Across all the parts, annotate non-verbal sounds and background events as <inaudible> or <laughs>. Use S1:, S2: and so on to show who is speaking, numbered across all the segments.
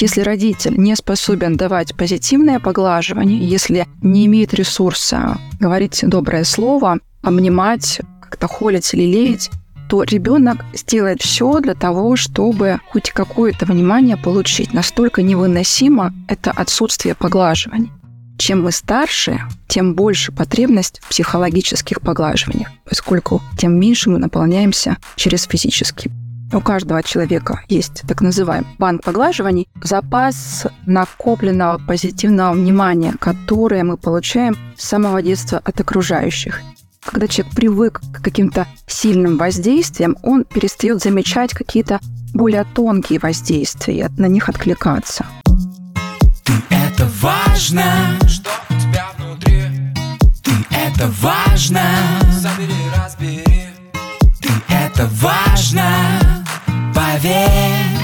S1: Если родитель не способен давать позитивное поглаживание, если не имеет ресурса говорить доброе слово, обнимать, как-то холить или леять, то ребенок сделает все для того, чтобы хоть какое-то внимание получить. Настолько невыносимо это отсутствие поглаживания. Чем мы старше, тем больше потребность в психологических поглаживаниях, поскольку тем меньше мы наполняемся через физический. У каждого человека есть так называемый банк поглаживаний, запас накопленного позитивного внимания, которое мы получаем с самого детства от окружающих. Когда человек привык к каким-то сильным воздействиям, он перестает замечать какие-то более тонкие воздействия и на них откликаться.
S2: Ты это важно, что у тебя внутри. Ты это важно, забери, разбери. Ты это важно, savais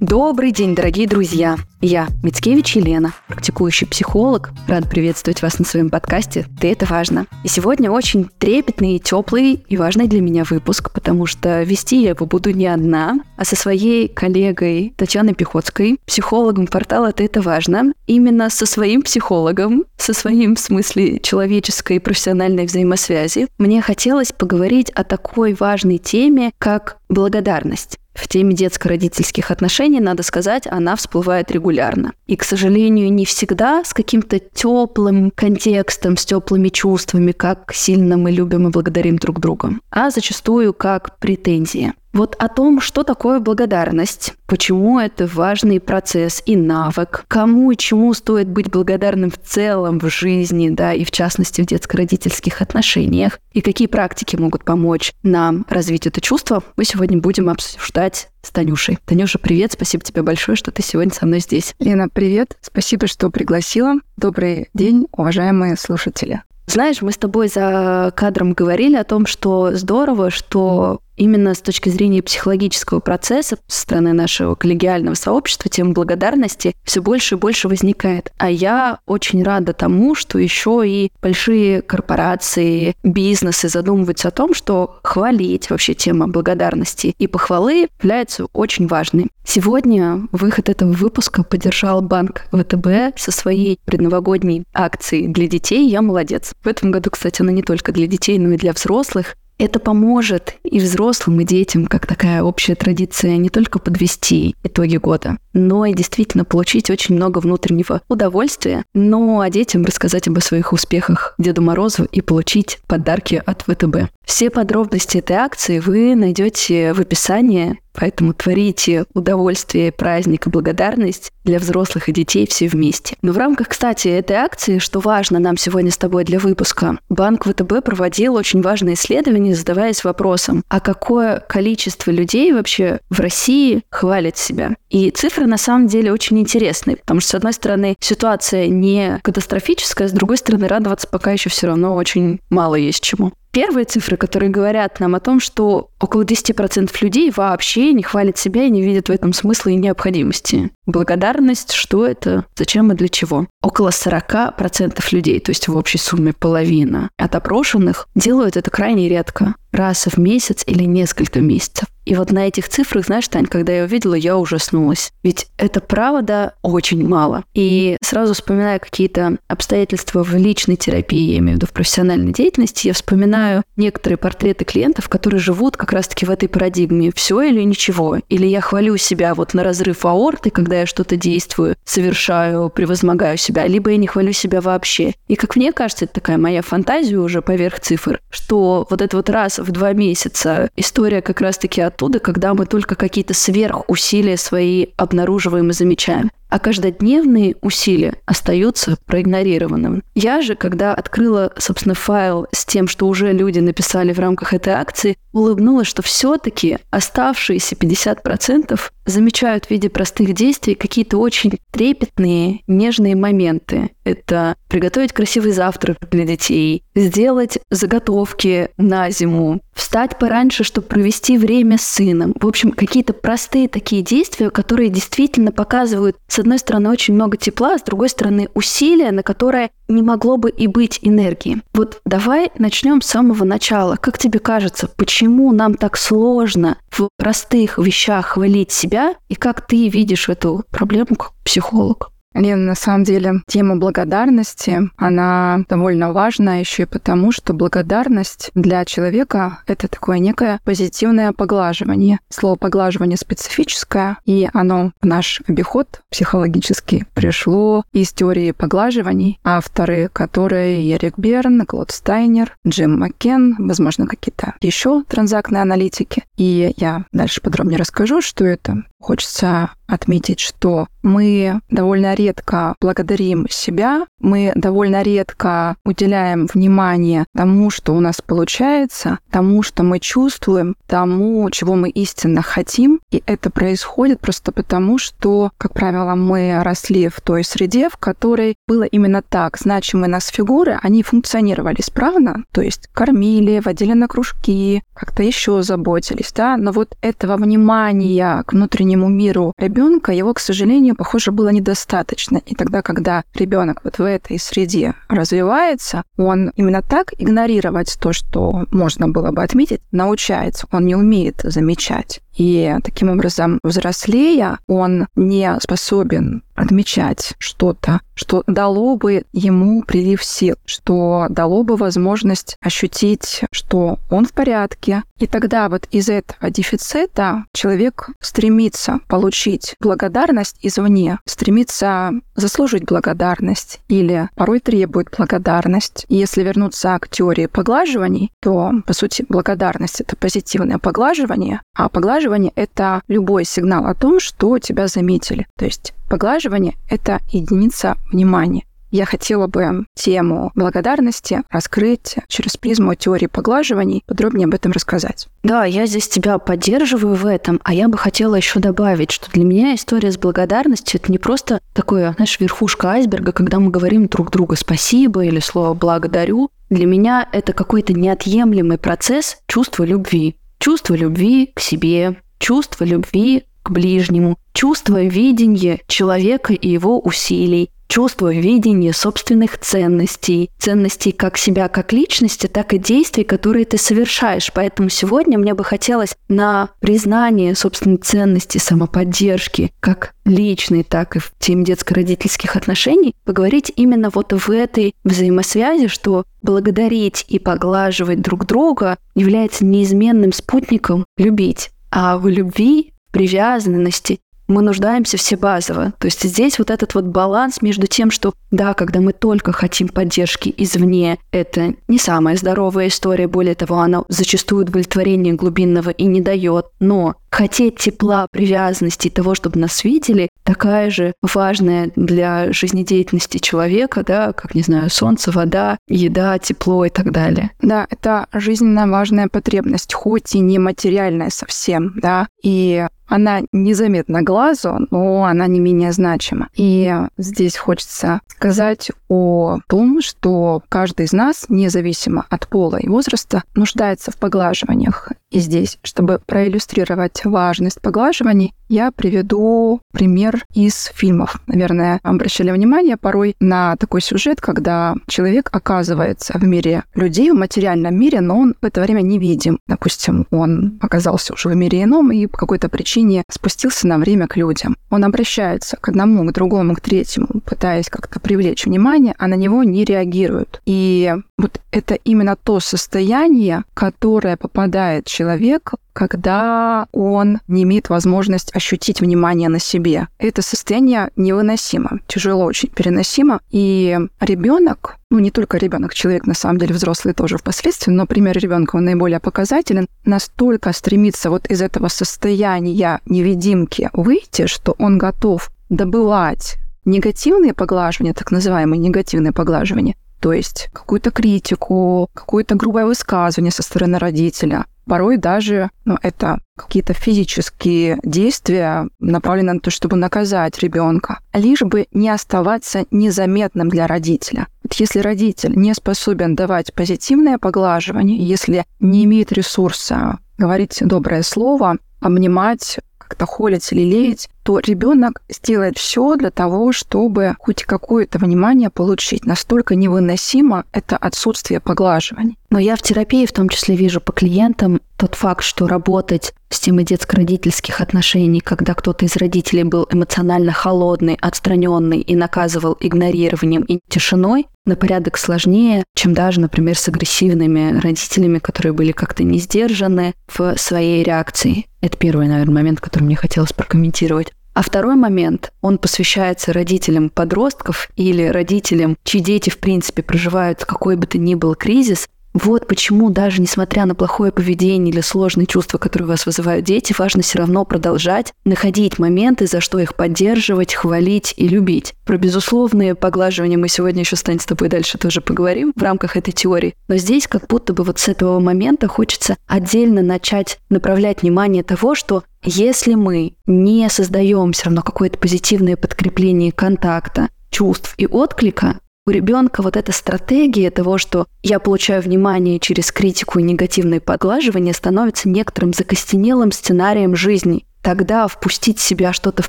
S1: Добрый день, дорогие друзья! Я Мицкевич Елена, практикующий психолог. Рад приветствовать вас на своем подкасте «Ты – это важно». И сегодня очень трепетный, теплый и важный для меня выпуск, потому что вести я его буду не одна, а со своей коллегой Татьяной Пехотской, психологом портала «Ты – это важно». Именно со своим психологом, со своим в смысле человеческой и профессиональной взаимосвязи, мне хотелось поговорить о такой важной теме, как благодарность. В теме детско-родительских отношений, надо сказать, она всплывает регулярно. И, к сожалению, не всегда с каким-то теплым контекстом, с теплыми чувствами, как сильно мы любим и благодарим друг друга, а зачастую как претензии. Вот о том, что такое благодарность, почему это важный процесс и навык, кому и чему стоит быть благодарным в целом в жизни, да, и в частности в детско-родительских отношениях, и какие практики могут помочь нам развить это чувство, мы сегодня будем обсуждать с Танюшей. Танюша, привет, спасибо тебе большое, что ты сегодня со мной здесь.
S3: Лена, привет, спасибо, что пригласила. Добрый день, уважаемые слушатели.
S1: Знаешь, мы с тобой за кадром говорили о том, что здорово, что именно с точки зрения психологического процесса со стороны нашего коллегиального сообщества тем благодарности все больше и больше возникает. А я очень рада тому, что еще и большие корпорации, бизнесы задумываются о том, что хвалить вообще тема благодарности и похвалы является очень важной. Сегодня выход этого выпуска поддержал банк ВТБ со своей предновогодней акцией для детей «Я молодец». В этом году, кстати, она не только для детей, но и для взрослых. Это поможет и взрослым, и детям, как такая общая традиция, не только подвести итоги года, но и действительно получить очень много внутреннего удовольствия, но а детям рассказать об своих успехах Деду Морозу и получить подарки от ВТБ. Все подробности этой акции вы найдете в описании Поэтому творите удовольствие, праздник и благодарность для взрослых и детей все вместе. Но в рамках, кстати, этой акции, что важно нам сегодня с тобой для выпуска, Банк ВТБ проводил очень важное исследование, задаваясь вопросом, а какое количество людей вообще в России хвалит себя? И цифры на самом деле очень интересные, потому что, с одной стороны, ситуация не катастрофическая, с другой стороны, радоваться пока еще все равно очень мало есть чему первые цифры, которые говорят нам о том, что около 10% людей вообще не хвалят себя и не видят в этом смысла и необходимости. Благодарность, что это, зачем и для чего. Около 40% людей, то есть в общей сумме половина от опрошенных, делают это крайне редко раз в месяц или несколько месяцев. И вот на этих цифрах, знаешь, Тань, когда я увидела, я ужаснулась. Ведь это правда очень мало. И сразу вспоминая какие-то обстоятельства в личной терапии, я имею в виду в профессиональной деятельности, я вспоминаю некоторые портреты клиентов, которые живут как раз-таки в этой парадигме. Все или ничего. Или я хвалю себя вот на разрыв аорты, когда я что-то действую, совершаю, превозмогаю себя, либо я не хвалю себя вообще. И как мне кажется, это такая моя фантазия уже поверх цифр, что вот это вот раз в два месяца история как раз-таки оттуда, когда мы только какие-то сверхусилия свои обнаруживаем и замечаем а каждодневные усилия остаются проигнорированными. Я же, когда открыла, собственно, файл с тем, что уже люди написали в рамках этой акции, улыбнулась, что все-таки оставшиеся 50% замечают в виде простых действий какие-то очень трепетные, нежные моменты. Это приготовить красивый завтрак для детей, сделать заготовки на зиму, встать пораньше, чтобы провести время с сыном. В общем, какие-то простые такие действия, которые действительно показывают, с одной стороны, очень много тепла, а с другой стороны, усилия, на которое не могло бы и быть энергии. Вот давай начнем с самого начала. Как тебе кажется, почему нам так сложно в простых вещах хвалить себя, и как ты видишь эту проблему как психолог?
S3: Лена, на самом деле, тема благодарности, она довольно важна еще и потому, что благодарность для человека — это такое некое позитивное поглаживание. Слово «поглаживание» специфическое, и оно в наш обиход психологически пришло из теории поглаживаний. Авторы, которые Эрик Берн, Клод Стайнер, Джим Маккен, возможно, какие-то еще транзактные аналитики. И я дальше подробнее расскажу, что это. Хочется отметить, что мы довольно редко благодарим себя, мы довольно редко уделяем внимание тому, что у нас получается, тому, что мы чувствуем, тому, чего мы истинно хотим. И это происходит просто потому, что, как правило, мы росли в той среде, в которой было именно так. Значимые нас фигуры, они функционировали исправно, то есть кормили, водили на кружки, как-то еще заботились, да, но вот этого внимания к внутреннему миру ребенка ребенка, его, к сожалению, похоже, было недостаточно. И тогда, когда ребенок вот в этой среде развивается, он именно так игнорировать то, что можно было бы отметить, научается. Он не умеет замечать. И таким образом, взрослея, он не способен отмечать что-то, что дало бы ему прилив сил, что дало бы возможность ощутить, что он в порядке. И тогда вот из этого дефицита человек стремится получить благодарность извне, стремится заслужить благодарность или порой требует благодарность. Если вернуться к теории поглаживаний, то, по сути, благодарность — это позитивное поглаживание, а поглаживание Поглаживание — это любой сигнал о том, что тебя заметили. То есть поглаживание — это единица внимания. Я хотела бы тему благодарности раскрыть через призму теории поглаживаний, подробнее об этом рассказать.
S1: Да, я здесь тебя поддерживаю в этом, а я бы хотела еще добавить, что для меня история с благодарностью это не просто такое, знаешь, верхушка айсберга, когда мы говорим друг другу спасибо или слово благодарю. Для меня это какой-то неотъемлемый процесс чувства любви. Чувство любви к себе, чувство любви к ближнему, чувство видения человека и его усилий, чувство видения собственных ценностей, ценностей как себя как личности, так и действий, которые ты совершаешь. Поэтому сегодня мне бы хотелось на признание собственной ценности, самоподдержки, как личной, так и в теме детско-родительских отношений, поговорить именно вот в этой взаимосвязи, что благодарить и поглаживать друг друга является неизменным спутником любить. А в любви, привязанности мы нуждаемся все базово. То есть здесь вот этот вот баланс между тем, что да, когда мы только хотим поддержки извне, это не самая здоровая история, более того, она зачастую удовлетворения глубинного и не дает. Но хотеть тепла, привязанности, того, чтобы нас видели, такая же важная для жизнедеятельности человека, да, как, не знаю, солнце, вода, еда, тепло и так далее.
S3: Да, это жизненно важная потребность, хоть и не материальная совсем, да, и она незаметна глазу, но она не менее значима. И здесь хочется сказать о том, что каждый из нас, независимо от пола и возраста, нуждается в поглаживаниях. И здесь, чтобы проиллюстрировать важность поглаживаний, я приведу пример из фильмов. Наверное, обращали внимание порой на такой сюжет, когда человек оказывается в мире людей, в материальном мире, но он в это время невидим. Допустим, он оказался уже в мире ином и по какой-то причине спустился на время к людям. Он обращается к одному, к другому, к третьему, пытаясь как-то привлечь внимание, а на него не реагируют. И вот это именно то состояние, которое попадает человек, когда он не имеет возможность ощутить внимание на себе. Это состояние невыносимо, тяжело очень переносимо. И ребенок, ну не только ребенок, человек на самом деле взрослый тоже впоследствии, но пример ребенка он наиболее показателен, настолько стремится вот из этого состояния невидимки выйти, что он готов добывать негативные поглаживания, так называемые негативные поглаживания, то есть какую-то критику, какое-то грубое высказывание со стороны родителя. Порой даже ну, это какие-то физические действия, направленные на то, чтобы наказать ребенка, лишь бы не оставаться незаметным для родителя. Вот если родитель не способен давать позитивное поглаживание, если не имеет ресурса говорить доброе слово, обнимать, как-то холить или леять, то ребенок сделает все для того, чтобы хоть какое-то внимание получить. Настолько невыносимо это отсутствие поглаживаний.
S1: Но я в терапии в том числе вижу по клиентам тот факт, что работать с темой детско-родительских отношений, когда кто-то из родителей был эмоционально холодный, отстраненный и наказывал игнорированием и тишиной, на порядок сложнее, чем даже, например, с агрессивными родителями, которые были как-то не сдержаны в своей реакции. Это первый, наверное, момент, который мне хотелось прокомментировать. А второй момент, он посвящается родителям подростков или родителям, чьи дети, в принципе, проживают какой бы то ни был кризис, вот почему даже несмотря на плохое поведение или сложные чувства, которые у вас вызывают дети, важно все равно продолжать находить моменты, за что их поддерживать, хвалить и любить. Про безусловные поглаживания мы сегодня еще с Таней с тобой дальше тоже поговорим в рамках этой теории. Но здесь как будто бы вот с этого момента хочется отдельно начать направлять внимание того, что если мы не создаем все равно какое-то позитивное подкрепление контакта, чувств и отклика, у ребенка вот эта стратегия того, что я получаю внимание через критику и негативное подглаживание, становится некоторым закостенелым сценарием жизни. Тогда впустить себя что-то в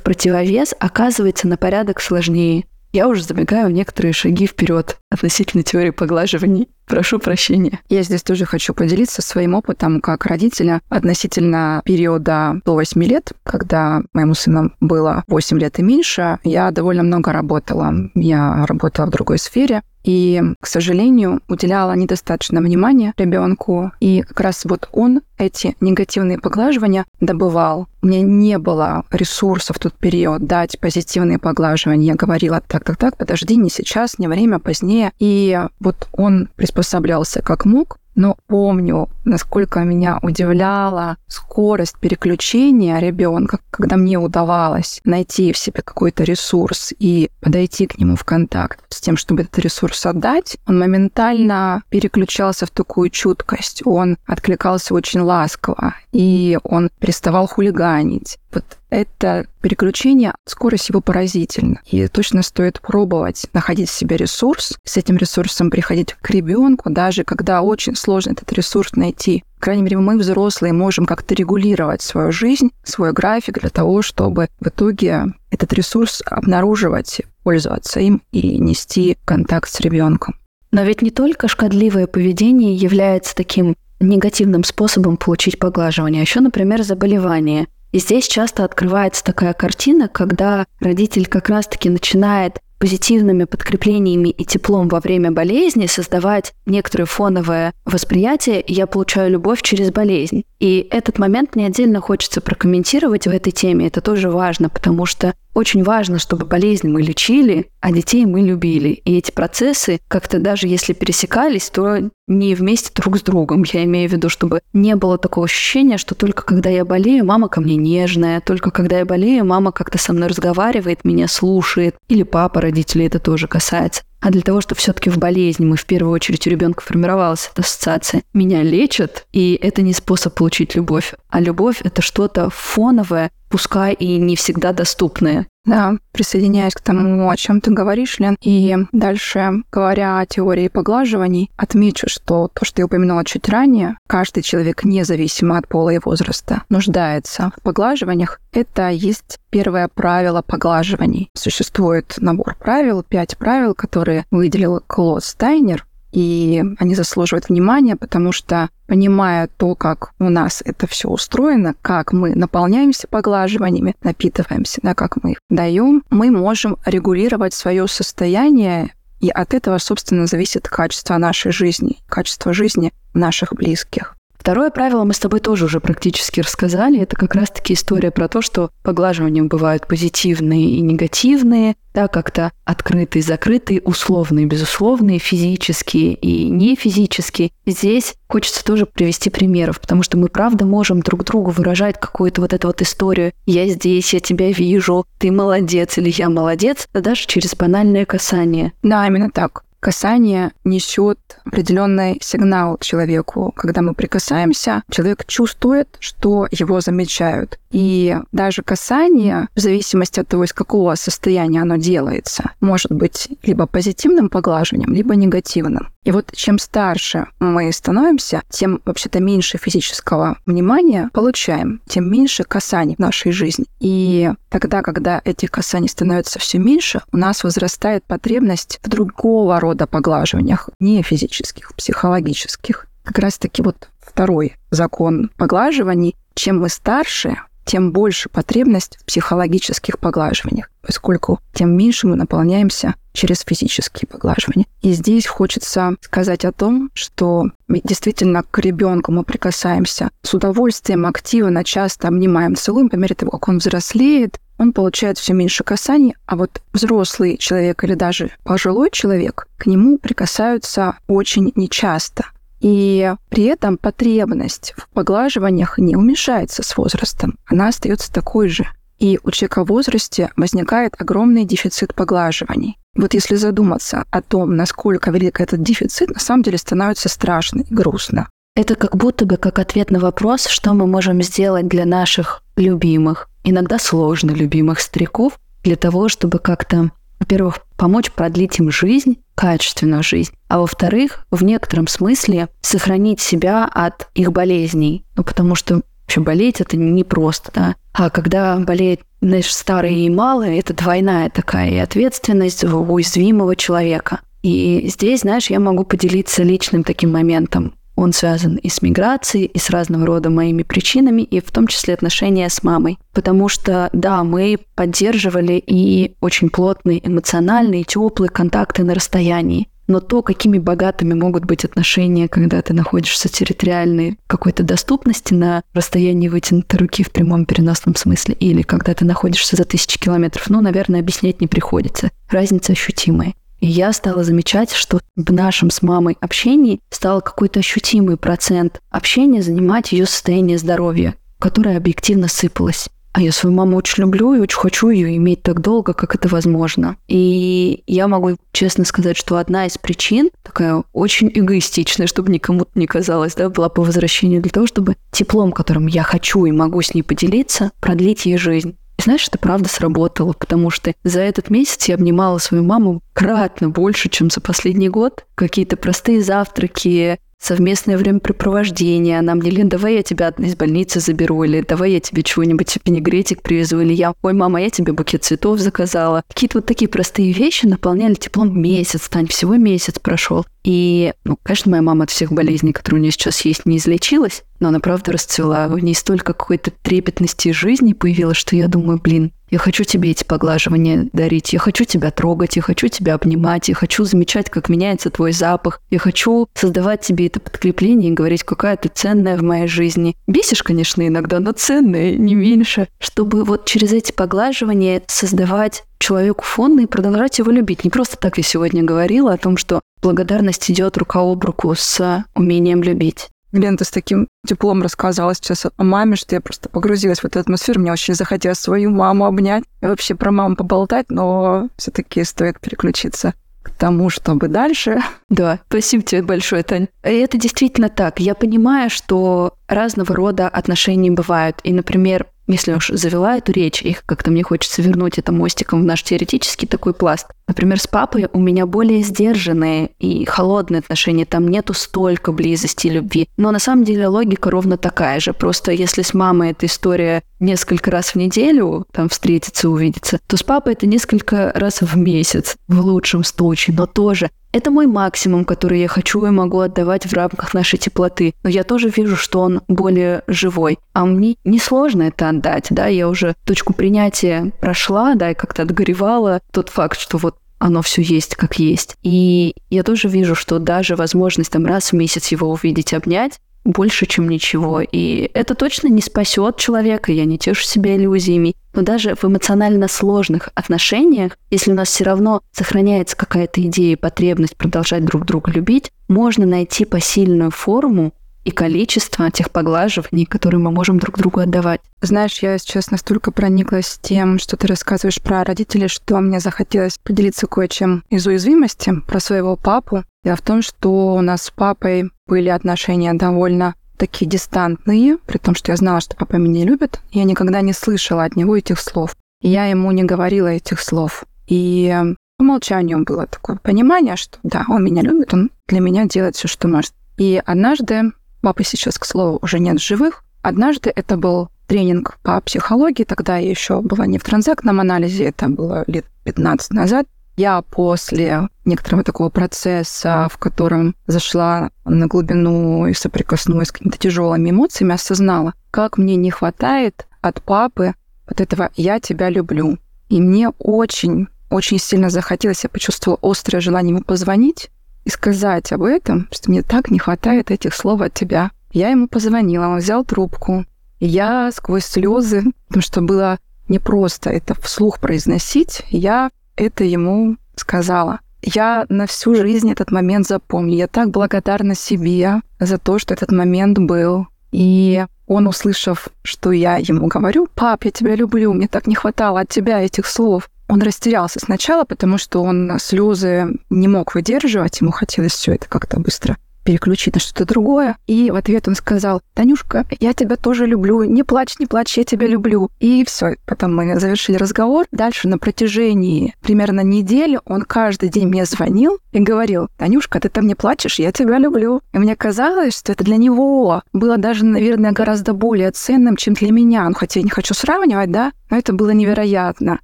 S1: противовес оказывается на порядок сложнее. Я уже забегаю в некоторые шаги вперед относительно теории поглаживаний. Прошу прощения.
S3: Я здесь тоже хочу поделиться своим опытом как родителя относительно периода до 8 лет, когда моему сыну было 8 лет и меньше. Я довольно много работала. Я работала в другой сфере, и, к сожалению, уделяла недостаточно внимания ребенку. И как раз вот он эти негативные поглаживания добывал. У меня не было ресурсов в тот период дать позитивные поглаживания. Я говорила, так, так, так, подожди, не сейчас, не время, позднее. И вот он приспособлялся как мог, но помню, насколько меня удивляла скорость переключения ребенка, когда мне удавалось найти в себе какой-то ресурс и подойти к нему в контакт с тем, чтобы этот ресурс отдать, он моментально переключался в такую чуткость, он откликался очень ласково, и он переставал хулиганить. Вот это переключение, скорость его поразительна. И точно стоит пробовать находить в себе ресурс, с этим ресурсом приходить к ребенку, даже когда очень сложно этот ресурс найти. По крайней мере, мы, взрослые, можем как-то регулировать свою жизнь, свой график для того, чтобы в итоге этот ресурс обнаруживать, пользоваться им и нести контакт с ребенком.
S1: Но ведь не только шкодливое поведение является таким негативным способом получить поглаживание, а еще, например, заболевание – и здесь часто открывается такая картина, когда родитель как раз-таки начинает позитивными подкреплениями и теплом во время болезни создавать некоторое фоновое восприятие, я получаю любовь через болезнь. И этот момент мне отдельно хочется прокомментировать в этой теме. Это тоже важно, потому что очень важно, чтобы болезнь мы лечили, а детей мы любили. И эти процессы как-то даже если пересекались, то не вместе друг с другом. Я имею в виду, чтобы не было такого ощущения, что только когда я болею, мама ко мне нежная, только когда я болею, мама как-то со мной разговаривает, меня слушает, или папа родителей это тоже касается. А для того, чтобы все-таки в болезни мы в первую очередь у ребенка формировалась эта ассоциация, меня лечат, и это не способ получить любовь, а любовь это что-то фоновое, пускай и не всегда доступное.
S3: Да, присоединяюсь к тому, о чем ты говоришь, Лен. И дальше, говоря о теории поглаживаний, отмечу, что то, что я упомянула чуть ранее, каждый человек, независимо от пола и возраста, нуждается в поглаживаниях. Это есть первое правило поглаживаний. Существует набор правил, пять правил, которые выделил Клод Стайнер и они заслуживают внимания, потому что понимая то, как у нас это все устроено, как мы наполняемся поглаживаниями, напитываемся, да, как мы их даем, мы можем регулировать свое состояние, и от этого, собственно, зависит качество нашей жизни, качество жизни наших близких.
S1: Второе правило мы с тобой тоже уже практически рассказали. Это как раз-таки история про то, что поглаживания бывают позитивные и негативные, да, как-то открытые, закрытые, условные, безусловные, физические и не физические. Здесь хочется тоже привести примеров, потому что мы правда можем друг другу выражать какую-то вот эту вот историю «я здесь, я тебя вижу, ты молодец» или «я молодец», да даже через банальное касание.
S3: Да, именно так. Касание несет определенный сигнал человеку. Когда мы прикасаемся, человек чувствует, что его замечают. И даже касание, в зависимости от того, из какого состояния оно делается, может быть либо позитивным поглаживанием, либо негативным. И вот чем старше мы становимся, тем вообще-то меньше физического внимания получаем, тем меньше касаний в нашей жизни. И тогда, когда этих касаний становится все меньше, у нас возрастает потребность в другого рода поглаживаниях, не физических, психологических. Как раз-таки вот второй закон поглаживаний. Чем мы старше, тем больше потребность в психологических поглаживаниях, поскольку тем меньше мы наполняемся через физические поглаживания. И здесь хочется сказать о том, что действительно к ребенку мы прикасаемся с удовольствием, активно, часто обнимаем, целуем по мере того, как он взрослеет, он получает все меньше касаний, а вот взрослый человек или даже пожилой человек к нему прикасаются очень нечасто. И при этом потребность в поглаживаниях не уменьшается с возрастом, она остается такой же. И у человека в возрасте возникает огромный дефицит поглаживаний. Вот если задуматься о том, насколько велик этот дефицит, на самом деле становится страшно и грустно.
S1: Это как будто бы как ответ на вопрос, что мы можем сделать для наших любимых, иногда сложно любимых стариков, для того, чтобы как-то, во-первых, помочь продлить им жизнь, качественную жизнь, а во-вторых, в некотором смысле сохранить себя от их болезней. Ну, потому что вообще болеть это не просто, да. А когда болеет, знаешь, старые и малые, это двойная такая и ответственность у уязвимого человека. И здесь, знаешь, я могу поделиться личным таким моментом. Он связан и с миграцией, и с разного рода моими причинами, и в том числе отношения с мамой. Потому что, да, мы поддерживали и очень плотные эмоциональные, теплые контакты на расстоянии. Но то, какими богатыми могут быть отношения, когда ты находишься в территориальной какой-то доступности на расстоянии вытянутой руки в прямом переносном смысле, или когда ты находишься за тысячи километров, ну, наверное, объяснять не приходится. Разница ощутимая. И я стала замечать, что в нашем с мамой общении стал какой-то ощутимый процент общения занимать ее состояние здоровья, которое объективно сыпалось. А я свою маму очень люблю и очень хочу ее иметь так долго, как это возможно. И я могу честно сказать, что одна из причин, такая очень эгоистичная, чтобы никому не казалось, да, была по возвращению для того, чтобы теплом, которым я хочу и могу с ней поделиться, продлить ей жизнь. И знаешь, это правда сработало, потому что за этот месяц я обнимала свою маму кратно больше, чем за последний год. Какие-то простые завтраки, совместное времяпрепровождение. Она мне, Лен, давай я тебя из больницы заберу, или давай я тебе чего-нибудь, винегретик привезу, или я, ой, мама, я тебе букет цветов заказала. Какие-то вот такие простые вещи наполняли теплом месяц, Тань, всего месяц прошел. И, ну, конечно, моя мама от всех болезней, которые у нее сейчас есть, не излечилась, но она правда расцвела. В ней столько какой-то трепетности жизни появилось, что я думаю, блин, я хочу тебе эти поглаживания дарить, я хочу тебя трогать, я хочу тебя обнимать, я хочу замечать, как меняется твой запах, я хочу создавать тебе это подкрепление и говорить, какая ты ценная в моей жизни. Бесишь, конечно, иногда, но ценная, не меньше. Чтобы вот через эти поглаживания создавать человеку фон и продолжать его любить. Не просто так я сегодня говорила о том, что благодарность идет рука об руку с умением любить.
S3: Лен, ты с таким теплом рассказала сейчас о маме, что я просто погрузилась в эту атмосферу. Мне очень захотелось свою маму обнять и вообще про маму поболтать, но все таки стоит переключиться к тому, чтобы дальше. <laughs>
S1: Да, спасибо тебе большое, Тань. Это действительно так. Я понимаю, что разного рода отношения бывают. И, например, если уж завела эту речь, их как-то мне хочется вернуть это мостиком в наш теоретический такой пласт. Например, с папой у меня более сдержанные и холодные отношения, там нету столько близости и любви. Но на самом деле логика ровно такая же. Просто если с мамой эта история несколько раз в неделю, там встретиться, увидеться, то с папой это несколько раз в месяц, в лучшем случае, но тоже это мой максимум, который я хочу и могу отдавать в рамках нашей теплоты. Но я тоже вижу, что он более живой. А мне несложно это отдать, да, я уже точку принятия прошла, да, и как-то отгоревала тот факт, что вот оно все есть как есть. И я тоже вижу, что даже возможность там раз в месяц его увидеть, обнять, больше, чем ничего. И это точно не спасет человека, я не тешу себя иллюзиями. Но даже в эмоционально сложных отношениях, если у нас все равно сохраняется какая-то идея и потребность продолжать друг друга любить, можно найти посильную форму и количество тех поглаживаний, которые мы можем друг другу отдавать.
S3: Знаешь, я сейчас настолько прониклась тем, что ты рассказываешь про родителей, что мне захотелось поделиться кое-чем из уязвимости про своего папу. Дело в том, что у нас с папой были отношения довольно такие дистантные, при том, что я знала, что папа меня любит. Я никогда не слышала от него этих слов. я ему не говорила этих слов. И по умолчанию было такое понимание, что да, он меня любит, он для меня делает все, что может. И однажды Папы сейчас, к слову, уже нет живых. Однажды это был тренинг по психологии, тогда я еще была не в транзактном анализе, это было лет 15 назад. Я после некоторого такого процесса, в котором зашла на глубину и соприкоснулась с какими-то тяжелыми эмоциями, осознала, как мне не хватает от папы вот этого «я тебя люблю». И мне очень, очень сильно захотелось, я почувствовала острое желание ему позвонить и сказать об этом, что мне так не хватает этих слов от тебя. Я ему позвонила, он взял трубку. И я сквозь слезы, потому что было непросто это вслух произносить, я это ему сказала. Я на всю жизнь этот момент запомню. Я так благодарна себе за то, что этот момент был. И он, услышав, что я ему говорю, «Пап, я тебя люблю, мне так не хватало от тебя этих слов», он растерялся сначала, потому что он слезы не мог выдерживать, ему хотелось все это как-то быстро переключить на что-то другое. И в ответ он сказал, Танюшка, я тебя тоже люблю, не плачь, не плачь, я тебя люблю. И все. Потом мы завершили разговор. Дальше на протяжении примерно недели он каждый день мне звонил и говорил, Танюшка, ты там не плачешь, я тебя люблю. И мне казалось, что это для него было даже, наверное, гораздо более ценным, чем для меня. Ну, хотя я не хочу сравнивать, да, но это было невероятно.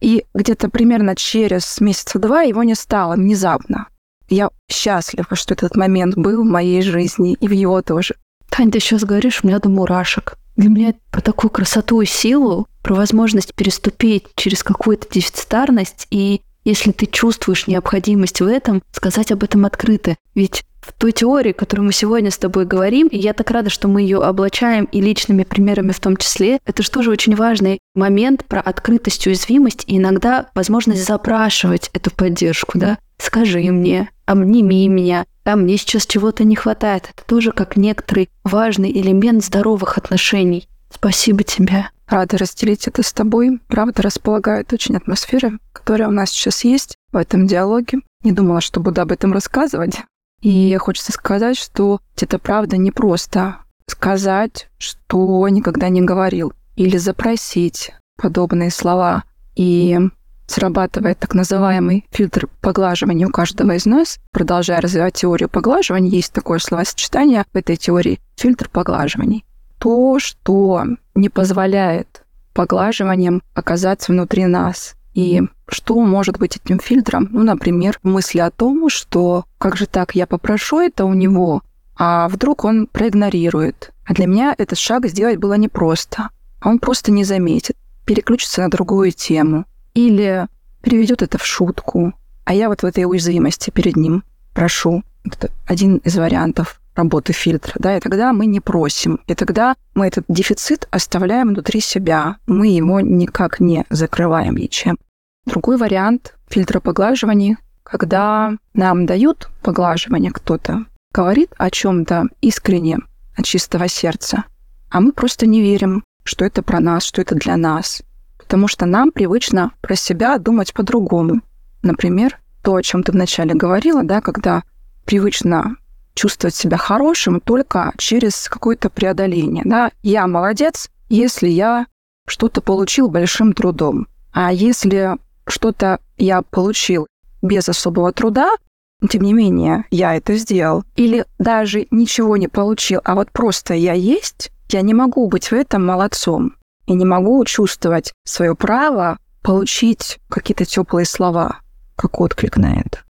S3: И где-то примерно через месяца два его не стало внезапно. Я счастлива, что этот момент был в моей жизни и в его тоже.
S1: Тань, ты сейчас говоришь, у меня до мурашек. Для меня про такую красоту и силу, про возможность переступить через какую-то дефицитарность и если ты чувствуешь необходимость в этом, сказать об этом открыто. Ведь в той теории, которую мы сегодня с тобой говорим, и я так рада, что мы ее облачаем и личными примерами в том числе, это же тоже очень важный момент про открытость, уязвимость и иногда возможность запрашивать эту поддержку, да? Скажи мне, обними меня, а мне сейчас чего-то не хватает. Это тоже как некоторый важный элемент здоровых отношений. Спасибо тебе.
S3: Рада разделить это с тобой. Правда располагает очень атмосфера, которая у нас сейчас есть в этом диалоге. Не думала, что буду об этом рассказывать. И хочется сказать, что это правда не просто сказать, что никогда не говорил, или запросить подобные слова. И срабатывает так называемый фильтр поглаживания у каждого из нас. Продолжая развивать теорию поглаживания, есть такое словосочетание в этой теории – фильтр поглаживаний. То, что не позволяет поглаживанием оказаться внутри нас. И что может быть этим фильтром? Ну, например, мысли о том, что как же так, я попрошу это у него, а вдруг он проигнорирует. А для меня этот шаг сделать было непросто. Он просто не заметит, переключится на другую тему. Или переведет это в шутку. А я вот в этой уязвимости перед ним прошу. Это один из вариантов работы фильтра, да, и тогда мы не просим, и тогда мы этот дефицит оставляем внутри себя, мы его никак не закрываем ничем. Другой вариант фильтра поглаживаний, когда нам дают поглаживание кто-то, говорит о чем-то искренне, от чистого сердца, а мы просто не верим, что это про нас, что это для нас, потому что нам привычно про себя думать по-другому. Например, то, о чем ты вначале говорила, да, когда привычно чувствовать себя хорошим только через какое-то преодоление. Да? Я молодец, если я что-то получил большим трудом. А если что-то я получил без особого труда, тем не менее, я это сделал, или даже ничего не получил, а вот просто я есть, я не могу быть в этом молодцом. И не могу чувствовать свое право получить какие-то теплые слова, как отклик на это.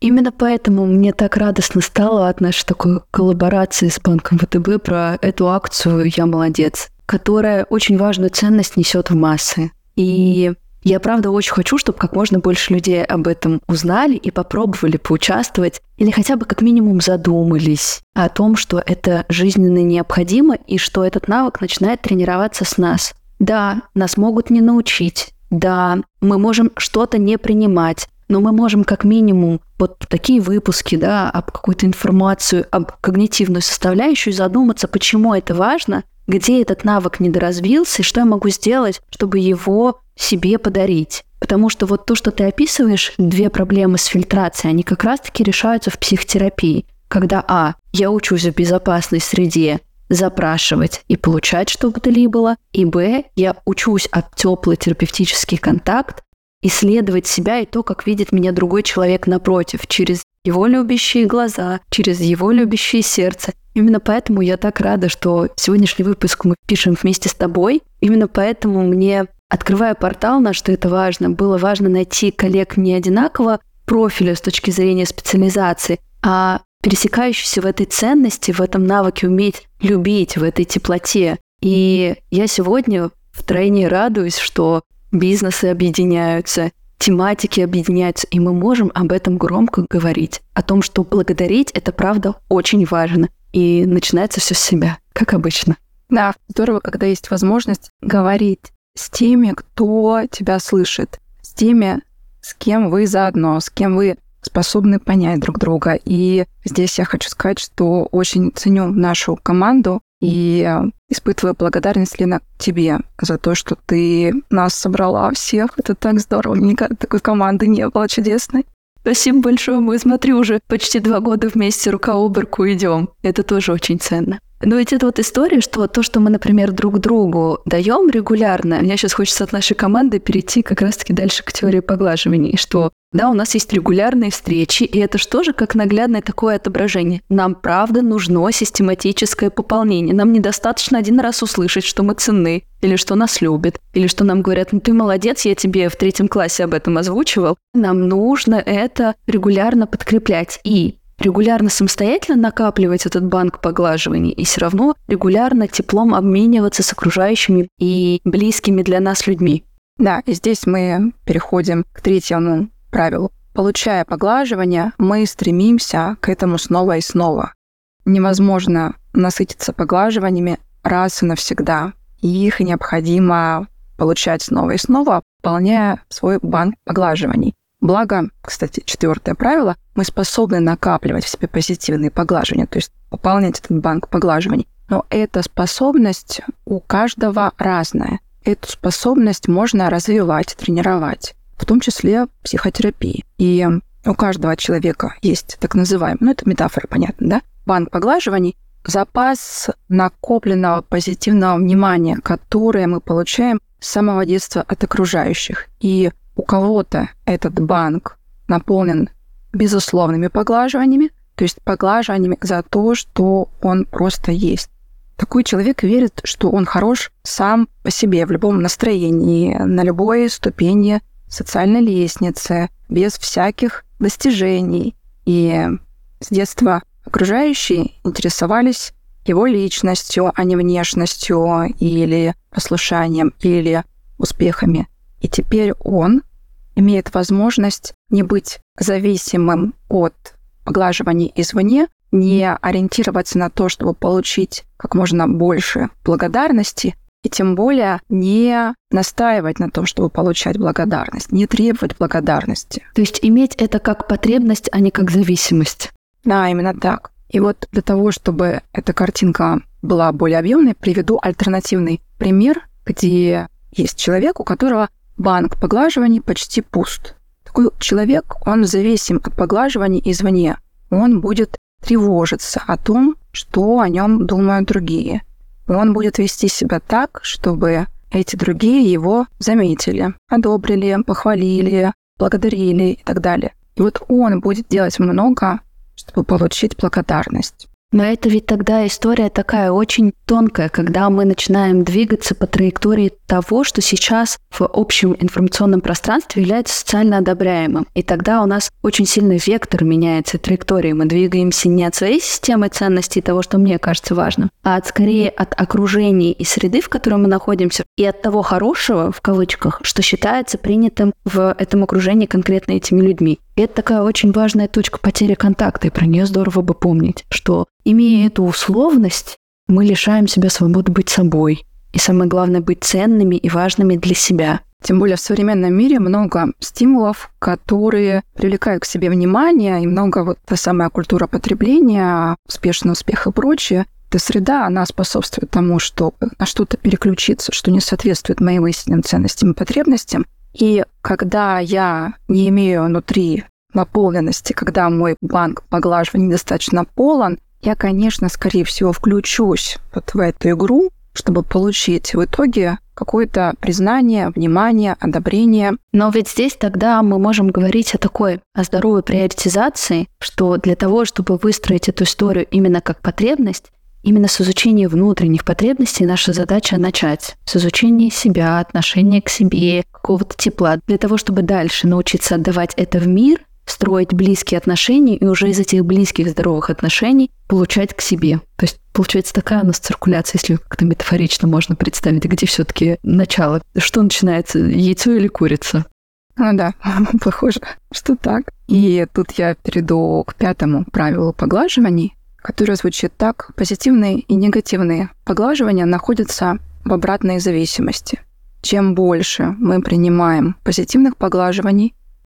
S1: Именно поэтому мне так радостно стало от нашей такой коллаборации с банком ВТБ про эту акцию «Я молодец», которая очень важную ценность несет в массы. И я правда очень хочу, чтобы как можно больше людей об этом узнали и попробовали поучаствовать, или хотя бы как минимум задумались о том, что это жизненно необходимо и что этот навык начинает тренироваться с нас. Да, нас могут не научить. Да, мы можем что-то не принимать. но мы можем как минимум вот такие выпуски, да, об какую-то информацию, об когнитивную составляющую задуматься, почему это важно, где этот навык недоразвился и что я могу сделать, чтобы его себе подарить. Потому что вот то, что ты описываешь, две проблемы с фильтрацией, они как раз-таки решаются в психотерапии. Когда, а, я учусь в безопасной среде, запрашивать и получать что бы то ни было, и б, я учусь от теплый терапевтический контакт, исследовать себя и то, как видит меня другой человек напротив, через его любящие глаза, через его любящее сердце. Именно поэтому я так рада, что сегодняшний выпуск мы пишем вместе с тобой. Именно поэтому мне, открывая портал на что это важно, было важно найти коллег не одинакового профиля с точки зрения специализации, а пересекающийся в этой ценности, в этом навыке уметь любить, в этой теплоте. И я сегодня втройне радуюсь, что бизнесы объединяются, тематики объединяются, и мы можем об этом громко говорить, о том, что благодарить — это правда очень важно. И начинается все с себя, как обычно.
S3: Да, здорово, когда есть возможность говорить с теми, кто тебя слышит, с теми, с кем вы заодно, с кем вы способны понять друг друга. И здесь я хочу сказать, что очень ценю нашу команду и испытываю благодарность, Лена, тебе за то, что ты нас собрала всех. Это так здорово. Никогда такой команды не было чудесной.
S1: Спасибо большое. Мы, смотрю, уже почти два года вместе рука об руку идем. Это тоже очень ценно. Но ведь это вот история, что то, что мы, например, друг другу даем регулярно, мне сейчас хочется от нашей команды перейти как раз-таки дальше к теории поглаживания, что да, у нас есть регулярные встречи, и это что же как наглядное такое отображение. Нам, правда, нужно систематическое пополнение. Нам недостаточно один раз услышать, что мы ценны, или что нас любят, или что нам говорят, ну ты молодец, я тебе в третьем классе об этом озвучивал. Нам нужно это регулярно подкреплять. И регулярно самостоятельно накапливать этот банк поглаживаний и все равно регулярно теплом обмениваться с окружающими и близкими для нас людьми.
S3: Да, и здесь мы переходим к третьему правилу. Получая поглаживание, мы стремимся к этому снова и снова. Невозможно насытиться поглаживаниями раз и навсегда. Их необходимо получать снова и снова, пополняя свой банк поглаживаний. Благо, кстати, четвертое правило, мы способны накапливать в себе позитивные поглаживания, то есть пополнять этот банк поглаживаний. Но эта способность у каждого разная. Эту способность можно развивать, тренировать в том числе психотерапии. И у каждого человека есть так называемый, ну это метафора, понятно, да, банк поглаживаний, запас накопленного позитивного внимания, которое мы получаем с самого детства от окружающих. И у кого-то этот банк наполнен безусловными поглаживаниями, то есть поглаживаниями за то, что он просто есть. Такой человек верит, что он хорош сам по себе в любом настроении, на любой ступени социальной лестнице, без всяких достижений. И с детства окружающие интересовались его личностью, а не внешностью или послушанием, или успехами. И теперь он имеет возможность не быть зависимым от поглаживаний извне, не ориентироваться на то, чтобы получить как можно больше благодарности, и тем более не настаивать на том, чтобы получать благодарность, не требовать благодарности.
S1: То есть иметь это как потребность, а не как зависимость.
S3: Да, именно так. И вот для того, чтобы эта картинка была более объемной, приведу альтернативный пример, где есть человек, у которого банк поглаживаний почти пуст. Такой человек, он зависим от поглаживаний извне. Он будет тревожиться о том, что о нем думают другие он будет вести себя так, чтобы эти другие его заметили, одобрили, похвалили, благодарили и так далее. И вот он будет делать много, чтобы получить благодарность.
S1: Но это ведь тогда история такая очень тонкая, когда мы начинаем двигаться по траектории того, что сейчас в общем информационном пространстве является социально одобряемым. И тогда у нас очень сильный вектор меняется траектории. Мы двигаемся не от своей системы ценностей, того, что мне кажется важным, а от скорее от окружения и среды, в которой мы находимся, и от того хорошего, в кавычках, что считается принятым в этом окружении конкретно этими людьми. И это такая очень важная точка потери контакта, и про нее здорово бы помнить, что имея эту условность, мы лишаем себя свободы быть собой. И самое главное, быть ценными и важными для себя.
S3: Тем более в современном мире много стимулов, которые привлекают к себе внимание, и много вот та самая культура потребления, успешный успех и прочее. Эта среда, она способствует тому, что на что-то переключиться, что не соответствует моим истинным ценностям и потребностям. И когда я не имею внутри наполненности, когда мой банк поглаживания недостаточно полон, я, конечно, скорее всего, включусь вот в эту игру, чтобы получить в итоге какое-то признание, внимание, одобрение.
S1: Но ведь здесь тогда мы можем говорить о такой, о здоровой приоритизации, что для того, чтобы выстроить эту историю именно как потребность, Именно с изучения внутренних потребностей наша задача начать. С изучения себя, отношения к себе, какого-то тепла. Для того, чтобы дальше научиться отдавать это в мир, строить близкие отношения и уже из этих близких здоровых отношений получать к себе. То есть получается такая у нас циркуляция, если как-то метафорично можно представить, где все-таки начало. Что начинается, яйцо или курица?
S3: Ну да, <laughs> похоже, что так. И тут я перейду к пятому правилу поглаживаний, которое звучит так. Позитивные и негативные поглаживания находятся в обратной зависимости. Чем больше мы принимаем позитивных поглаживаний,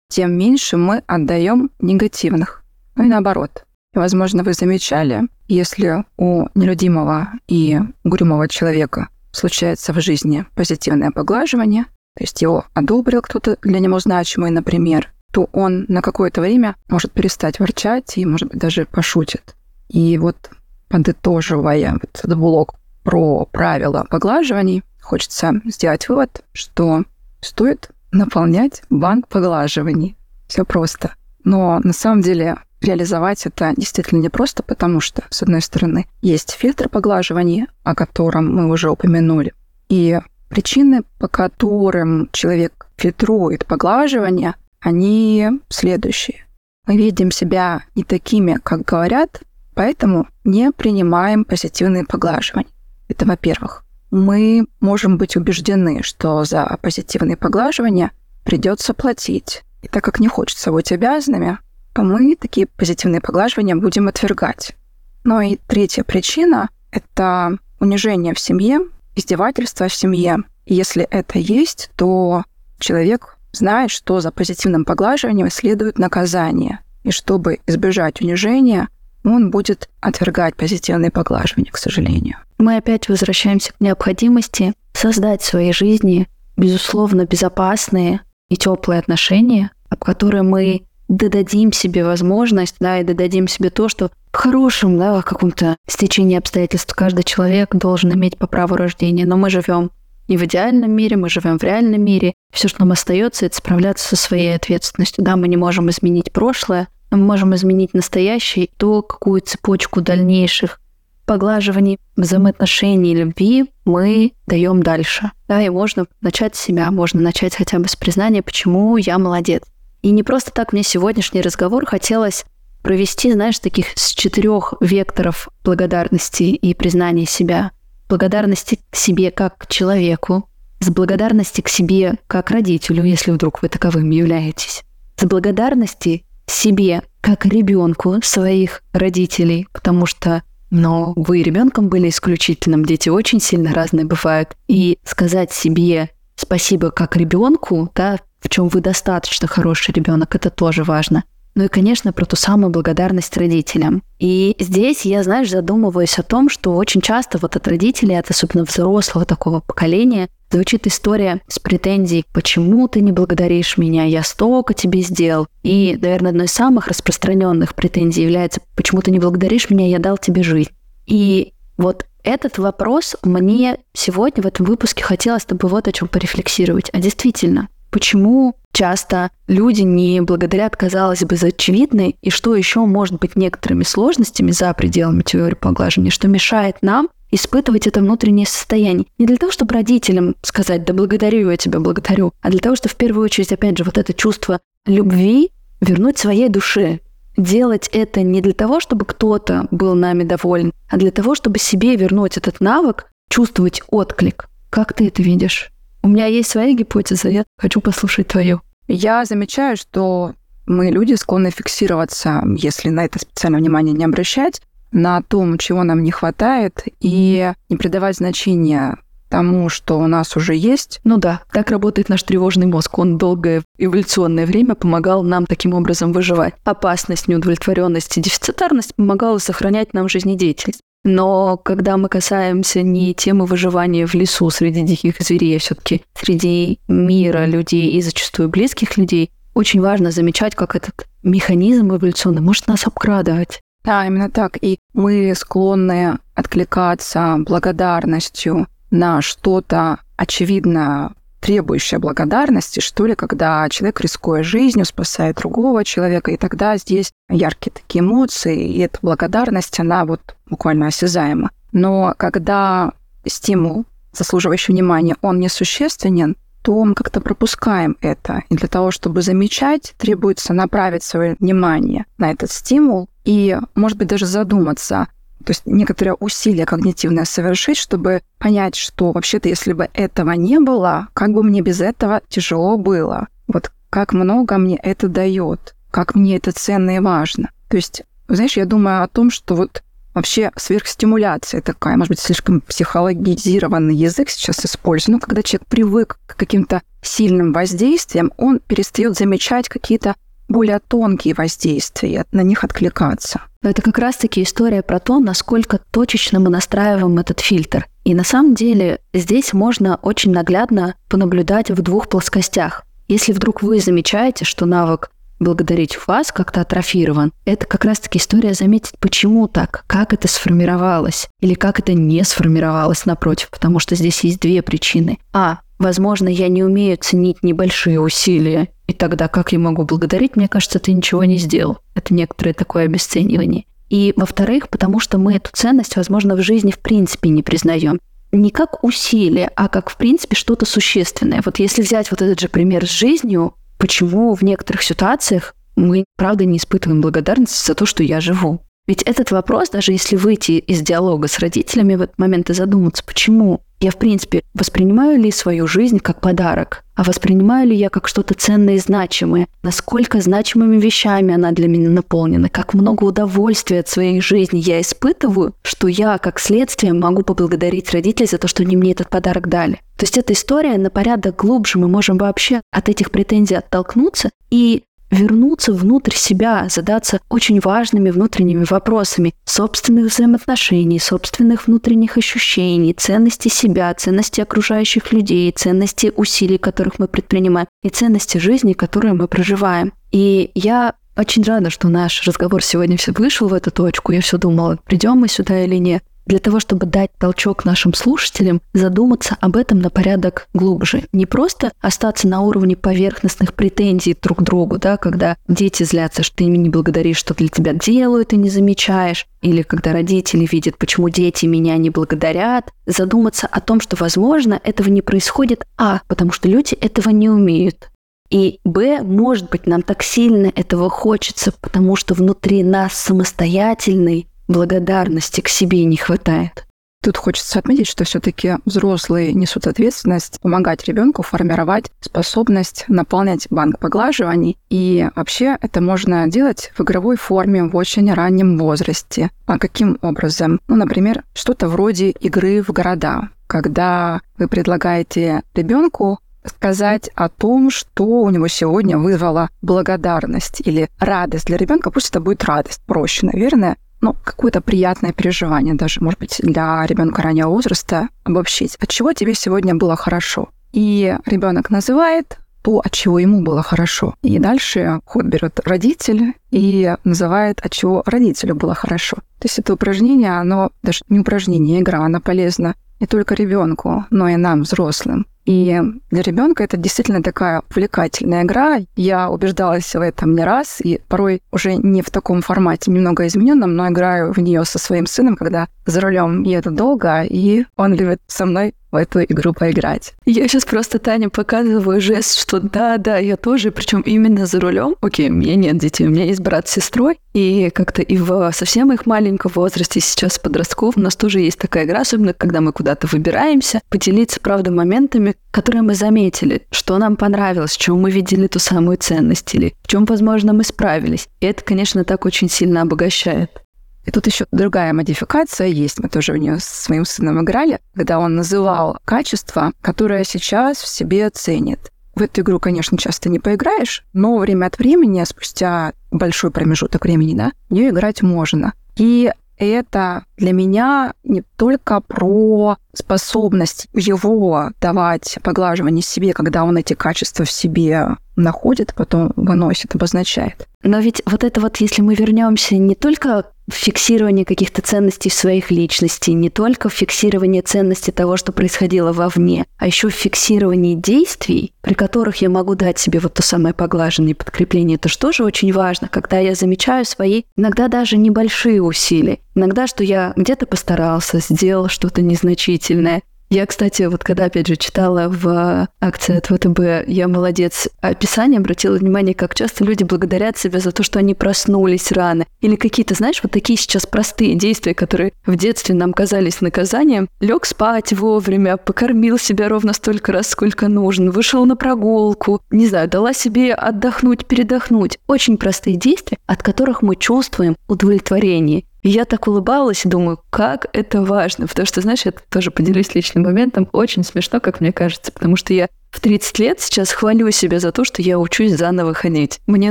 S3: тем меньше мы отдаем негативных. Ну и наоборот. И, возможно, вы замечали, если у нелюдимого и угрюмого человека случается в жизни позитивное поглаживание, то есть его одобрил кто-то для него значимый, например, то он на какое-то время может перестать ворчать и, может быть, даже пошутит. И вот подытоживая вот этот блок про правила поглаживаний, хочется сделать вывод, что стоит наполнять банк поглаживаний. Все просто. Но на самом деле реализовать это действительно непросто, потому что, с одной стороны, есть фильтр поглаживаний, о котором мы уже упомянули. И причины, по которым человек фильтрует поглаживания, они следующие. Мы видим себя не такими, как говорят, поэтому не принимаем позитивные поглаживания. Это во-первых мы можем быть убеждены, что за позитивные поглаживания придется платить. И так как не хочется быть обязанными, то мы такие позитивные поглаживания будем отвергать. Ну и третья причина — это унижение в семье, издевательство в семье. И если это есть, то человек знает, что за позитивным поглаживанием следует наказание. И чтобы избежать унижения, он будет отвергать позитивные поглаживания, к сожалению.
S1: Мы опять возвращаемся к необходимости создать в своей жизни, безусловно, безопасные и теплые отношения, об которые мы додадим себе возможность, да, и додадим себе то, что в хорошем, да, каком-то стечении обстоятельств каждый человек должен иметь по праву рождения. Но мы живем не в идеальном мире, мы живем в реальном мире. Все, что нам остается, это справляться со своей ответственностью. Да, мы не можем изменить прошлое, мы можем изменить настоящее, то, какую цепочку дальнейших поглаживаний, взаимоотношений, любви мы даем дальше. Да, и можно начать с себя, можно начать хотя бы с признания, почему я молодец. И не просто так мне сегодняшний разговор хотелось провести, знаешь, таких с четырех векторов благодарности и признания себя. Благодарности к себе как к человеку, с благодарности к себе как родителю, если вдруг вы таковым являетесь, с благодарности себе как ребенку своих родителей, потому что но вы ребенком были исключительным, дети очень сильно разные бывают. И сказать себе спасибо как ребенку, да, в чем вы достаточно хороший ребенок, это тоже важно. Ну и, конечно, про ту самую благодарность родителям. И здесь я, знаешь, задумываюсь о том, что очень часто вот от родителей, от особенно взрослого такого поколения, звучит история с претензией, почему ты не благодаришь меня, я столько тебе сделал. И, наверное, одной из самых распространенных претензий является, почему ты не благодаришь меня, я дал тебе жизнь. И вот этот вопрос мне сегодня в этом выпуске хотелось бы вот о чем порефлексировать. А действительно, почему часто люди не благодарят, казалось бы, за очевидное, и что еще может быть некоторыми сложностями за пределами теории поглаживания, что мешает нам испытывать это внутреннее состояние. Не для того, чтобы родителям сказать, да благодарю я тебя, благодарю, а для того, чтобы в первую очередь, опять же, вот это чувство любви вернуть своей душе. Делать это не для того, чтобы кто-то был нами доволен, а для того, чтобы себе вернуть этот навык, чувствовать отклик. Как ты это видишь? У меня есть своя гипотеза, я хочу послушать твою.
S3: Я замечаю, что мы, люди, склонны фиксироваться, если на это специальное внимание не обращать, на том, чего нам не хватает, и не придавать значения тому, что у нас уже есть.
S1: Ну да, так работает наш тревожный мозг. Он долгое эволюционное время помогал нам таким образом выживать. Опасность, неудовлетворенность и дефицитарность помогала сохранять нам жизнедеятельность. Но когда мы касаемся не темы выживания в лесу среди диких зверей, а все-таки среди мира людей и зачастую близких людей, очень важно замечать, как этот механизм эволюционный может нас обкрадывать.
S3: Да, именно так. И мы склонны откликаться благодарностью на что-то очевидно требующее благодарности, что ли, когда человек, рискуя жизнью, спасает другого человека, и тогда здесь яркие такие эмоции, и эта благодарность, она вот буквально осязаема. Но когда стимул, заслуживающий внимания, он несущественен, то мы как-то пропускаем это. И для того, чтобы замечать, требуется направить свое внимание на этот стимул и, может быть, даже задуматься, то есть некоторое усилие когнитивное совершить, чтобы понять, что вообще-то, если бы этого не было, как бы мне без этого тяжело было. Вот как много мне это дает, как мне это ценно и важно. То есть, знаешь, я думаю о том, что вот вообще сверхстимуляция такая, может быть, слишком психологизированный язык сейчас использую, но когда человек привык к каким-то сильным воздействиям, он перестает замечать какие-то более тонкие воздействия, на них откликаться.
S1: Но это как раз-таки история про то, насколько точечно мы настраиваем этот фильтр. И на самом деле здесь можно очень наглядно понаблюдать в двух плоскостях. Если вдруг вы замечаете, что навык благодарить вас как-то атрофирован, это как раз-таки история заметить, почему так, как это сформировалось, или как это не сформировалось напротив, потому что здесь есть две причины. А. Возможно, я не умею ценить небольшие усилия, и тогда как я могу благодарить? Мне кажется, ты ничего не сделал. Это некоторое такое обесценивание. И, во-вторых, потому что мы эту ценность, возможно, в жизни в принципе не признаем. Не как усилие, а как, в принципе, что-то существенное. Вот если взять вот этот же пример с жизнью, почему в некоторых ситуациях мы, правда, не испытываем благодарность за то, что я живу. Ведь этот вопрос, даже если выйти из диалога с родителями в этот момент и задуматься, почему я, в принципе, воспринимаю ли свою жизнь как подарок, а воспринимаю ли я как что-то ценное и значимое, насколько значимыми вещами она для меня наполнена, как много удовольствия от своей жизни я испытываю, что я, как следствие, могу поблагодарить родителей за то, что они мне этот подарок дали. То есть эта история на порядок глубже, мы можем вообще от этих претензий оттолкнуться и вернуться внутрь себя, задаться очень важными внутренними вопросами собственных взаимоотношений, собственных внутренних ощущений, ценности себя, ценности окружающих людей, ценности усилий, которых мы предпринимаем, и ценности жизни, которую мы проживаем. И я очень рада, что наш разговор сегодня все вышел в эту точку. Я все думала, придем мы сюда или нет для того, чтобы дать толчок нашим слушателям задуматься об этом на порядок глубже. Не просто остаться на уровне поверхностных претензий друг к другу, да, когда дети злятся, что ты ими не благодаришь, что для тебя делают и не замечаешь, или когда родители видят, почему дети меня не благодарят, задуматься о том, что, возможно, этого не происходит, а, потому что люди этого не умеют, и Б, может быть, нам так сильно этого хочется, потому что внутри нас самостоятельный, благодарности к себе не хватает.
S3: Тут хочется отметить, что все-таки взрослые несут ответственность помогать ребенку формировать способность наполнять банк поглаживаний. И вообще это можно делать в игровой форме в очень раннем возрасте. А каким образом? Ну, например, что-то вроде игры в города, когда вы предлагаете ребенку сказать о том, что у него сегодня вызвала благодарность или радость для ребенка. Пусть это будет радость, проще, наверное ну, какое-то приятное переживание даже, может быть, для ребенка раннего возраста обобщить. От чего тебе сегодня было хорошо? И ребенок называет то, от чего ему было хорошо. И дальше ход берет родитель и называет, от чего родителю было хорошо. То есть это упражнение, оно даже не упражнение, а игра, она полезна не только ребенку, но и нам, взрослым. И для ребенка это действительно такая увлекательная игра. Я убеждалась в этом не раз, и порой уже не в таком формате, немного измененном, но играю в нее со своим сыном, когда за рулем еду долго, и он любит со мной в эту игру поиграть.
S1: Я сейчас просто Тане показываю жест, что да, да, я тоже, причем именно за рулем. Окей, у меня нет детей, у меня есть брат с сестрой, и как-то и в совсем их маленьком возрасте, сейчас подростков, у нас тоже есть такая игра, особенно когда мы куда-то выбираемся, поделиться, правда, моментами, которые мы заметили, что нам понравилось, в чем мы видели ту самую ценность или в чем, возможно, мы справились. И это, конечно, так очень сильно обогащает.
S3: И тут еще другая модификация есть, мы тоже в нее с своим сыном играли, когда он называл качество, которое сейчас в себе ценит. В эту игру, конечно, часто не поиграешь, но время от времени, спустя большой промежуток времени, да, в нее играть можно. И это для меня не только про способность его давать поглаживание себе, когда он эти качества в себе находит, потом выносит, обозначает.
S1: Но ведь вот это вот, если мы вернемся не только фиксирование каких-то ценностей в своих личностей, не только в фиксировании ценности того, что происходило вовне, а еще в фиксировании действий, при которых я могу дать себе вот то самое поглаженное подкрепление. Это же тоже очень важно, когда я замечаю свои, иногда даже небольшие усилия. Иногда, что я где-то постарался, сделал что-то незначительное, я, кстати, вот когда, опять же, читала в акции от ВТБ «Я молодец» описание, обратила внимание, как часто люди благодарят себя за то, что они проснулись рано. Или какие-то, знаешь, вот такие сейчас простые действия, которые в детстве нам казались наказанием. Лег спать вовремя, покормил себя ровно столько раз, сколько нужно, вышел на прогулку, не знаю, дала себе отдохнуть, передохнуть. Очень простые действия, от которых мы чувствуем удовлетворение. И я так улыбалась и думаю, как это важно. Потому что, знаешь, я тоже поделюсь личным моментом. Очень смешно, как мне кажется, потому что я в 30 лет сейчас хвалю себя за то, что я учусь заново ходить. Мне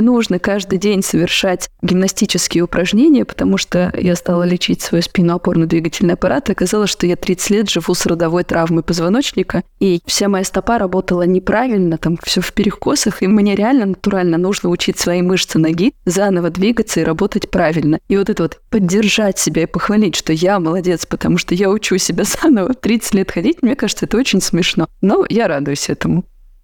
S1: нужно каждый день совершать гимнастические упражнения, потому что я стала лечить свою спину опорно-двигательный аппарат, оказалось, что я 30 лет живу с родовой травмой позвоночника, и вся моя стопа работала неправильно, там все в перекосах, и мне реально натурально нужно учить свои мышцы ноги заново двигаться и работать правильно. И вот это вот поддержать себя и похвалить, что я молодец, потому что я учу себя <laughs> заново 30 лет ходить, мне кажется, это очень смешно. Но я радуюсь этому.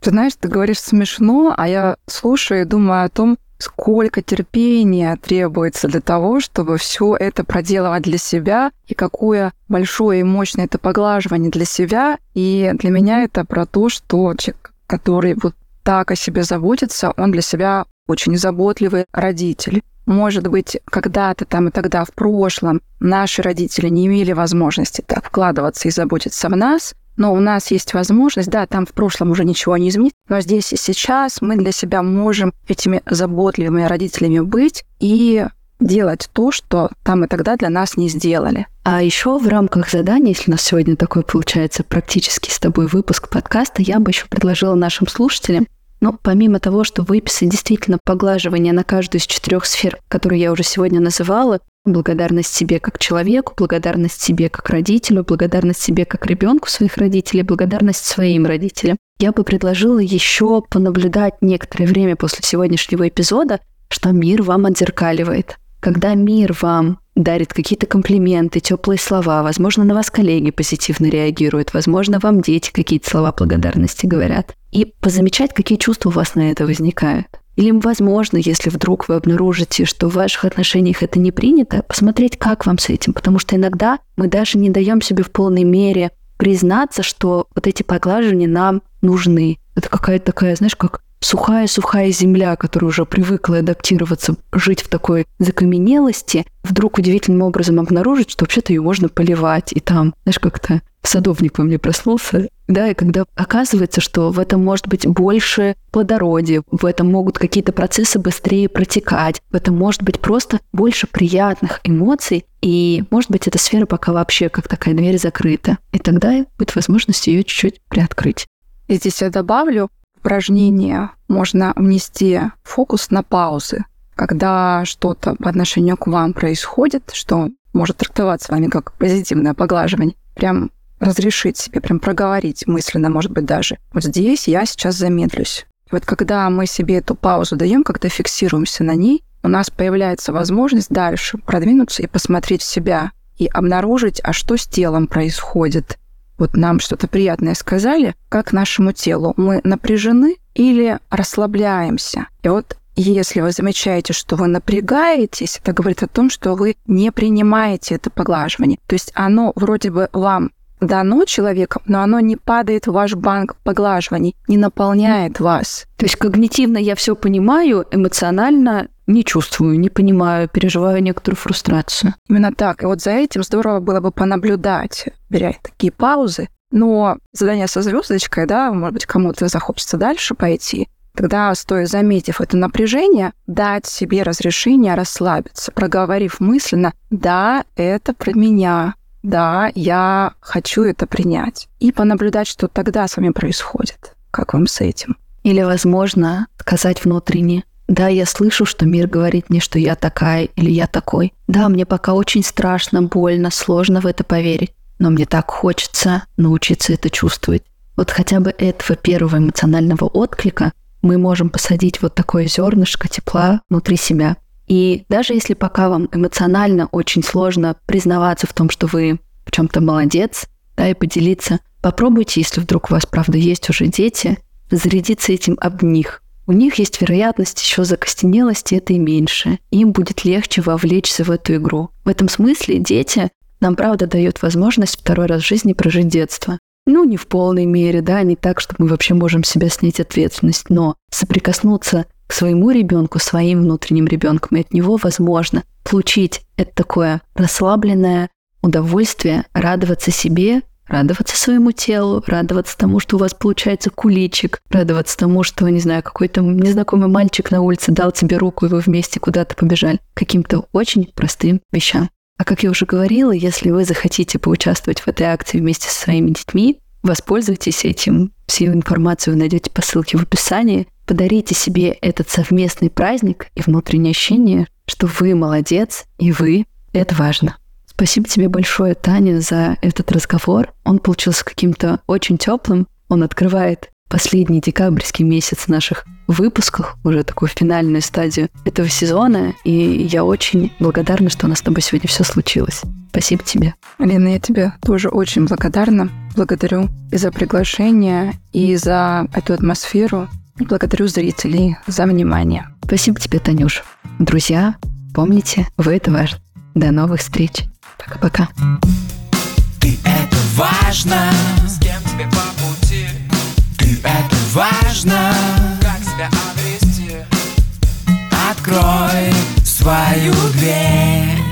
S3: Ты знаешь, ты говоришь смешно, а я слушаю и думаю о том, сколько терпения требуется для того, чтобы все это проделывать для себя, и какое большое и мощное это поглаживание для себя. И для меня это про то, что человек, который вот так о себе заботится, он для себя очень заботливый родитель. Может быть, когда-то там и тогда в прошлом наши родители не имели возможности так вкладываться и заботиться в нас, но у нас есть возможность, да, там в прошлом уже ничего не изменить, но здесь и сейчас мы для себя можем этими заботливыми родителями быть и делать то, что там и тогда для нас не сделали.
S1: А еще в рамках задания, если у нас сегодня такой получается практически с тобой выпуск подкаста, я бы еще предложила нашим слушателям но помимо того, что выписать действительно поглаживание на каждую из четырех сфер, которые я уже сегодня называла, благодарность себе как человеку, благодарность себе как родителю, благодарность себе как ребенку своих родителей, благодарность своим родителям. Я бы предложила еще понаблюдать некоторое время после сегодняшнего эпизода, что мир вам отзеркаливает. Когда мир вам дарит какие-то комплименты, теплые слова, возможно, на вас коллеги позитивно реагируют, возможно, вам дети какие-то слова благодарности говорят. И позамечать, какие чувства у вас на это возникают. Или, возможно, если вдруг вы обнаружите, что в ваших отношениях это не принято, посмотреть, как вам с этим. Потому что иногда мы даже не даем себе в полной мере признаться, что вот эти поглаживания нам нужны. Это какая-то такая, знаешь, как сухая-сухая земля, которая уже привыкла адаптироваться, жить в такой закаменелости, вдруг удивительным образом обнаружить, что вообще-то ее можно поливать. И там, знаешь, как-то садовник во мне проснулся. Да, и когда оказывается, что в этом может быть больше плодородия, в этом могут какие-то процессы быстрее протекать, в этом может быть просто больше приятных эмоций, и, может быть, эта сфера пока вообще как такая дверь закрыта. И тогда будет возможность ее чуть-чуть приоткрыть.
S3: И здесь я добавлю, упражнение можно внести фокус на паузы, когда что-то по отношению к вам происходит, что может трактоваться вами как позитивное поглаживание, прям разрешить себе, прям проговорить мысленно, может быть, даже. Вот здесь я сейчас замедлюсь. И вот когда мы себе эту паузу даем, когда фиксируемся на ней, у нас появляется возможность дальше продвинуться и посмотреть в себя и обнаружить, а что с телом происходит, вот нам что-то приятное сказали, как нашему телу, мы напряжены или расслабляемся. И вот если вы замечаете, что вы напрягаетесь, это говорит о том, что вы не принимаете это поглаживание. То есть оно вроде бы вам дано человеком, но оно не падает в ваш банк поглаживаний, не наполняет вас.
S1: То есть когнитивно я все понимаю, эмоционально не чувствую, не понимаю, переживаю некоторую фрустрацию.
S3: Именно так. И вот за этим здорово было бы понаблюдать, беря такие паузы. Но задание со звездочкой, да, может быть, кому-то захочется дальше пойти. Тогда, стоя заметив это напряжение, дать себе разрешение расслабиться, проговорив мысленно «да, это про меня», «да, я хочу это принять». И понаблюдать, что тогда с вами происходит. Как вам с этим?
S1: Или, возможно, сказать внутренне да, я слышу, что мир говорит мне, что я такая или я такой. Да, мне пока очень страшно, больно, сложно в это поверить. Но мне так хочется научиться это чувствовать. Вот хотя бы этого первого эмоционального отклика мы можем посадить вот такое зернышко тепла внутри себя. И даже если пока вам эмоционально очень сложно признаваться в том, что вы в чем-то молодец, да, и поделиться, попробуйте, если вдруг у вас, правда, есть уже дети, зарядиться этим об них – у них есть вероятность еще закостенелости этой меньше. Им будет легче вовлечься в эту игру. В этом смысле дети нам, правда, дают возможность второй раз в жизни прожить детство. Ну, не в полной мере, да, не так, что мы вообще можем себя снять ответственность, но соприкоснуться к своему ребенку, своим внутренним ребенком, и от него возможно получить это такое расслабленное удовольствие, радоваться себе радоваться своему телу, радоваться тому, что у вас получается куличик, радоваться тому, что, не знаю, какой-то незнакомый мальчик на улице дал тебе руку, и вы вместе куда-то побежали. Каким-то очень простым вещам. А как я уже говорила, если вы захотите поучаствовать в этой акции вместе со своими детьми, воспользуйтесь этим. Всю информацию вы найдете по ссылке в описании. Подарите себе этот совместный праздник и внутреннее ощущение, что вы молодец, и вы — это важно. Спасибо тебе большое, Таня, за этот разговор. Он получился каким-то очень теплым. Он открывает последний декабрьский месяц наших выпусках, уже такую финальную стадию этого сезона. И я очень благодарна, что у нас с тобой сегодня все случилось. Спасибо тебе.
S3: Лена, я тебе тоже очень благодарна. Благодарю и за приглашение, и за эту атмосферу. И благодарю зрителей за внимание.
S1: Спасибо тебе, Танюш. Друзья, помните, вы это важно. До новых встреч. Пока-пока.
S2: Ты это важно, с кем тебе по пути. Ты это важно, как себя обрести. Открой свою дверь.